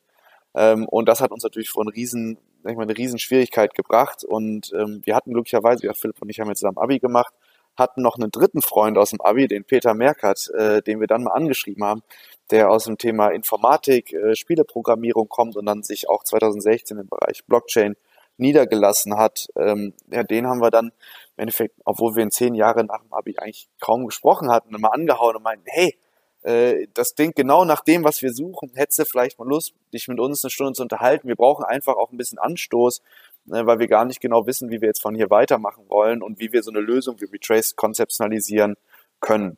Ähm, und das hat uns natürlich vor einen riesen, sag ich mal, eine riesen Schwierigkeit gebracht. Und ähm, wir hatten glücklicherweise, ja, Philipp und ich haben jetzt zusammen Abi gemacht, hatten noch einen dritten Freund aus dem Abi, den Peter Merkert, äh, den wir dann mal angeschrieben haben, der aus dem Thema Informatik, äh, Spieleprogrammierung kommt und dann sich auch 2016 im Bereich Blockchain niedergelassen hat, ähm, ja, den haben wir dann im Endeffekt, obwohl wir in zehn Jahren nach dem Abi eigentlich kaum gesprochen hatten, immer angehauen und meinten, hey, äh, das klingt genau nach dem, was wir suchen. Hättest du vielleicht mal Lust, dich mit uns eine Stunde zu unterhalten? Wir brauchen einfach auch ein bisschen Anstoß, äh, weil wir gar nicht genau wissen, wie wir jetzt von hier weitermachen wollen und wie wir so eine Lösung wie Retrace konzeptionalisieren können.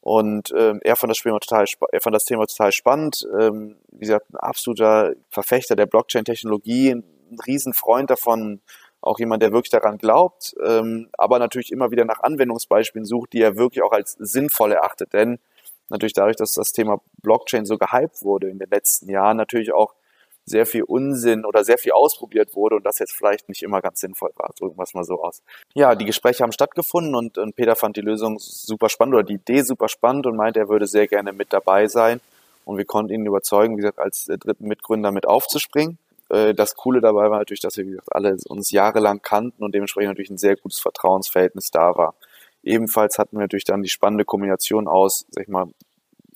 Und ähm, er fand das Spiel total, er fand das Thema total spannend. Ähm, wie gesagt, ein absoluter Verfechter der Blockchain-Technologie, ein Riesenfreund davon, auch jemand, der wirklich daran glaubt, ähm, aber natürlich immer wieder nach Anwendungsbeispielen sucht, die er wirklich auch als sinnvoll erachtet. Denn natürlich dadurch, dass das Thema Blockchain so gehypt wurde in den letzten Jahren, natürlich auch sehr viel Unsinn oder sehr viel ausprobiert wurde und das jetzt vielleicht nicht immer ganz sinnvoll war. Drücken wir es mal so aus. Ja, die Gespräche haben stattgefunden und, und Peter fand die Lösung super spannend oder die Idee super spannend und meinte, er würde sehr gerne mit dabei sein. Und wir konnten ihn überzeugen, wie gesagt, als äh, dritten Mitgründer mit aufzuspringen. Äh, das Coole dabei war natürlich, dass wir, wie gesagt, alle uns jahrelang kannten und dementsprechend natürlich ein sehr gutes Vertrauensverhältnis da war. Ebenfalls hatten wir natürlich dann die spannende Kombination aus, sag ich mal,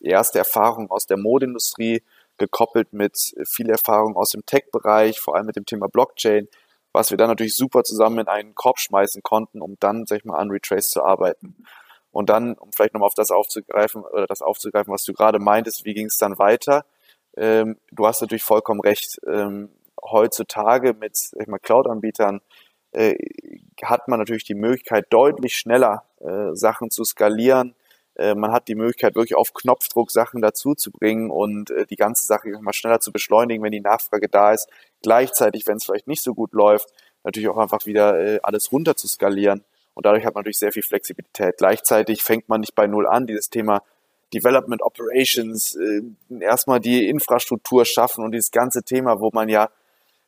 erste Erfahrung aus der Modeindustrie, gekoppelt mit viel Erfahrung aus dem Tech-Bereich, vor allem mit dem Thema Blockchain, was wir dann natürlich super zusammen in einen Korb schmeißen konnten, um dann, sag ich mal, an Retrace zu arbeiten. Und dann, um vielleicht nochmal auf das aufzugreifen, oder das aufzugreifen, was du gerade meintest, wie ging es dann weiter? Ähm, du hast natürlich vollkommen recht. Ähm, heutzutage mit, Cloud-Anbietern äh, hat man natürlich die Möglichkeit, deutlich schneller äh, Sachen zu skalieren, äh, man hat die Möglichkeit, wirklich auf Knopfdruck Sachen dazuzubringen und äh, die ganze Sache mal schneller zu beschleunigen, wenn die Nachfrage da ist. Gleichzeitig, wenn es vielleicht nicht so gut läuft, natürlich auch einfach wieder äh, alles runter zu skalieren. Und dadurch hat man natürlich sehr viel Flexibilität. Gleichzeitig fängt man nicht bei Null an, dieses Thema Development Operations, äh, erstmal die Infrastruktur schaffen und dieses ganze Thema, wo man ja,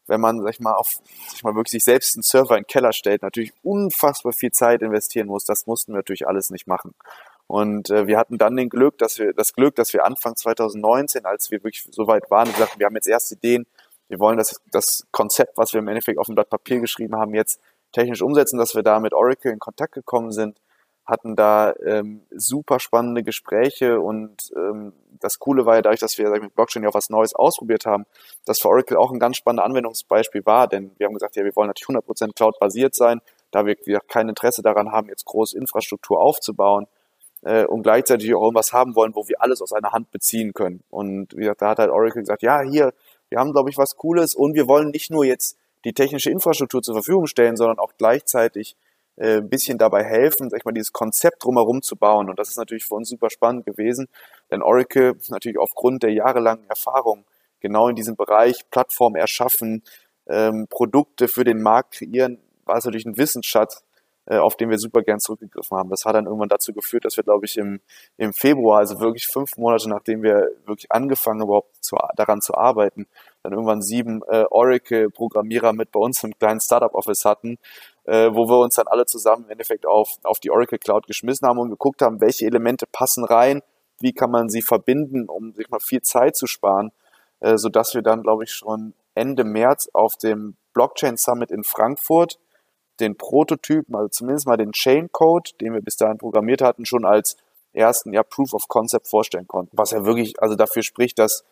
wenn man, sag ich mal, auf, sag ich mal, wirklich sich selbst einen Server in den Keller stellt, natürlich unfassbar viel Zeit investieren muss. Das mussten wir natürlich alles nicht machen. Und äh, wir hatten dann den Glück, dass wir das Glück, dass wir Anfang 2019, als wir wirklich so weit waren, gesagt, wir haben jetzt erste Ideen, wir wollen das, das Konzept, was wir im Endeffekt auf dem Blatt Papier geschrieben haben, jetzt technisch umsetzen, dass wir da mit Oracle in Kontakt gekommen sind, hatten da ähm, super spannende Gespräche und ähm, das Coole war ja dadurch, dass wir sag ich, mit Blockchain ja auch was Neues ausprobiert haben, dass für Oracle auch ein ganz spannendes Anwendungsbeispiel war, denn wir haben gesagt, ja, wir wollen natürlich 100% Cloud-basiert sein, da wir, wir kein Interesse daran haben, jetzt große Infrastruktur aufzubauen, äh, und gleichzeitig auch irgendwas haben wollen, wo wir alles aus einer Hand beziehen können. Und wie gesagt, da hat halt Oracle gesagt, ja, hier, wir haben, glaube ich, was Cooles und wir wollen nicht nur jetzt die technische Infrastruktur zur Verfügung stellen, sondern auch gleichzeitig äh, ein bisschen dabei helfen, sag ich mal, dieses Konzept drumherum zu bauen. Und das ist natürlich für uns super spannend gewesen, denn Oracle natürlich aufgrund der jahrelangen Erfahrung genau in diesem Bereich Plattform erschaffen, ähm, Produkte für den Markt kreieren, war es natürlich ein Wissensschatz, äh, auf den wir super gern zurückgegriffen haben. Das hat dann irgendwann dazu geführt, dass wir, glaube ich, im, im Februar, also wirklich fünf Monate nachdem wir wirklich angefangen überhaupt zu, daran zu arbeiten, dann irgendwann sieben äh, Oracle-Programmierer mit bei uns im kleinen Startup-Office hatten, äh, wo wir uns dann alle zusammen im Endeffekt auf, auf die Oracle Cloud geschmissen haben und geguckt haben, welche Elemente passen rein, wie kann man sie verbinden, um sich mal viel Zeit zu sparen, äh, so dass wir dann, glaube ich, schon Ende März auf dem Blockchain Summit in Frankfurt den Prototypen, also zumindest mal den Chain Code, den wir bis dahin programmiert hatten, schon als ersten ja, Proof of Concept vorstellen konnten. Was ja wirklich also dafür spricht, dass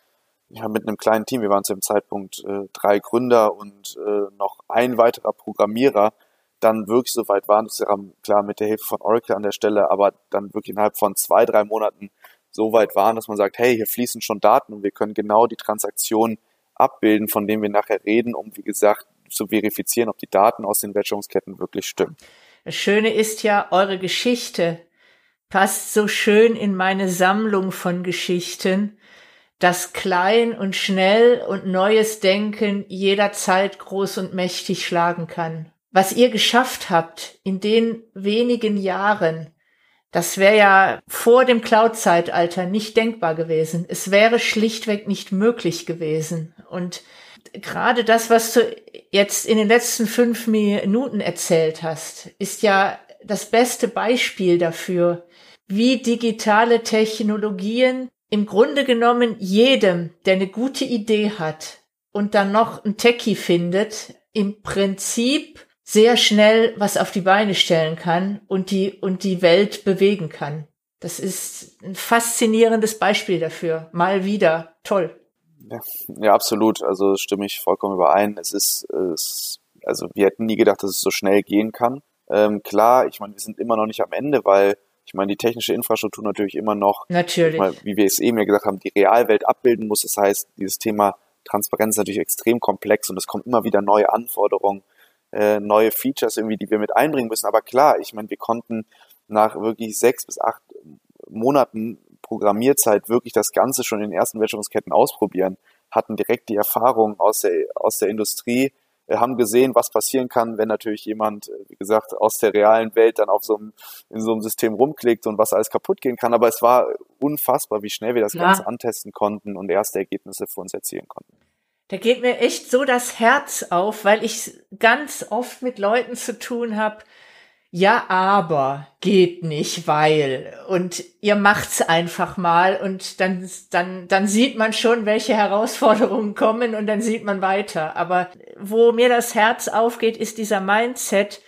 ja, mit einem kleinen Team, wir waren zu dem Zeitpunkt äh, drei Gründer und äh, noch ein weiterer Programmierer, dann wirklich so weit waren, das ist ja klar mit der Hilfe von Oracle an der Stelle, aber dann wirklich innerhalb von zwei, drei Monaten so weit waren, dass man sagt, hey, hier fließen schon Daten und wir können genau die Transaktionen abbilden, von denen wir nachher reden, um wie gesagt zu verifizieren, ob die Daten aus den Wertschöpfungsketten wirklich stimmen. Das Schöne ist ja, eure Geschichte passt so schön in meine Sammlung von Geschichten, dass klein und schnell und neues Denken jederzeit groß und mächtig schlagen kann. Was ihr geschafft habt in den wenigen Jahren, das wäre ja vor dem Cloud-Zeitalter nicht denkbar gewesen. Es wäre schlichtweg nicht möglich gewesen. Und gerade das, was du jetzt in den letzten fünf Minuten erzählt hast, ist ja das beste Beispiel dafür, wie digitale Technologien im Grunde genommen jedem, der eine gute Idee hat und dann noch ein Techie findet, im Prinzip sehr schnell was auf die Beine stellen kann und die, und die Welt bewegen kann. Das ist ein faszinierendes Beispiel dafür. Mal wieder. Toll. Ja, ja, absolut. Also stimme ich vollkommen überein. Es ist, es also wir hätten nie gedacht, dass es so schnell gehen kann. Ähm, klar, ich meine, wir sind immer noch nicht am Ende, weil ich meine, die technische Infrastruktur natürlich immer noch, natürlich. Mal, wie wir es eben ja gesagt haben, die Realwelt abbilden muss. Das heißt, dieses Thema Transparenz ist natürlich extrem komplex und es kommen immer wieder neue Anforderungen, äh, neue Features irgendwie, die wir mit einbringen müssen. Aber klar, ich meine, wir konnten nach wirklich sechs bis acht Monaten Programmierzeit wirklich das Ganze schon in den ersten Wertschöpfungsketten ausprobieren, hatten direkt die Erfahrung aus der, aus der Industrie, äh, haben gesehen, was passieren kann, wenn natürlich jemand, äh, wie gesagt, aus der realen Welt dann auf so einem, in so einem System rumklickt und was alles kaputt gehen kann. Aber es war unfassbar, wie schnell wir das ja. Ganze antesten konnten und erste Ergebnisse für uns erzielen konnten. Da geht mir echt so das Herz auf, weil ich ganz oft mit Leuten zu tun habe, ja, aber geht nicht, weil. Und ihr macht's einfach mal und dann dann dann sieht man schon, welche Herausforderungen kommen und dann sieht man weiter. Aber wo mir das Herz aufgeht, ist dieser Mindset,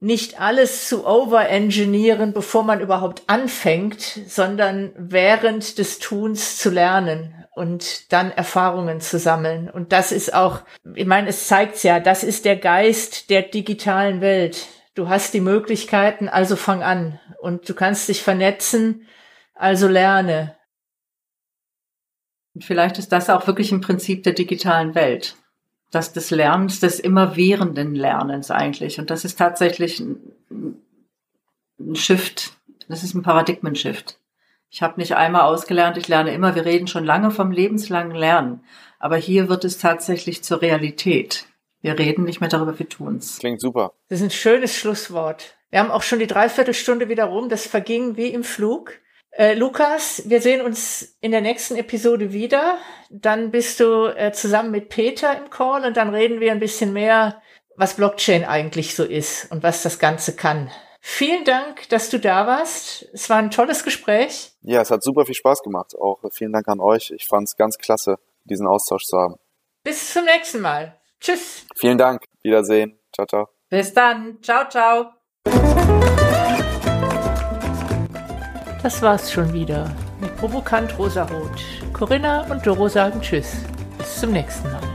nicht alles zu overengineeren, bevor man überhaupt anfängt, sondern während des Tuns zu lernen und dann Erfahrungen zu sammeln. Und das ist auch, ich meine, es zeigt ja, das ist der Geist der digitalen Welt Du hast die Möglichkeiten, also fang an. Und du kannst dich vernetzen, also lerne. Vielleicht ist das auch wirklich ein Prinzip der digitalen Welt. Das des Lernens, des immerwährenden Lernens eigentlich. Und das ist tatsächlich ein, ein Shift. Das ist ein Paradigmen-Shift. Ich habe nicht einmal ausgelernt, ich lerne immer. Wir reden schon lange vom lebenslangen Lernen. Aber hier wird es tatsächlich zur Realität. Wir reden nicht mehr darüber, wir tun's. Klingt super. Das ist ein schönes Schlusswort. Wir haben auch schon die Dreiviertelstunde wieder rum. Das verging wie im Flug. Äh, Lukas, wir sehen uns in der nächsten Episode wieder. Dann bist du äh, zusammen mit Peter im Call und dann reden wir ein bisschen mehr, was Blockchain eigentlich so ist und was das Ganze kann. Vielen Dank, dass du da warst. Es war ein tolles Gespräch. Ja, es hat super viel Spaß gemacht. Auch vielen Dank an euch. Ich fand es ganz klasse, diesen Austausch zu haben. Bis zum nächsten Mal. Tschüss. Vielen Dank. Wiedersehen. Ciao, ciao. Bis dann. Ciao, ciao. Das war's schon wieder mit Provokant Rosarot. Corinna und Doro sagen Tschüss. Bis zum nächsten Mal.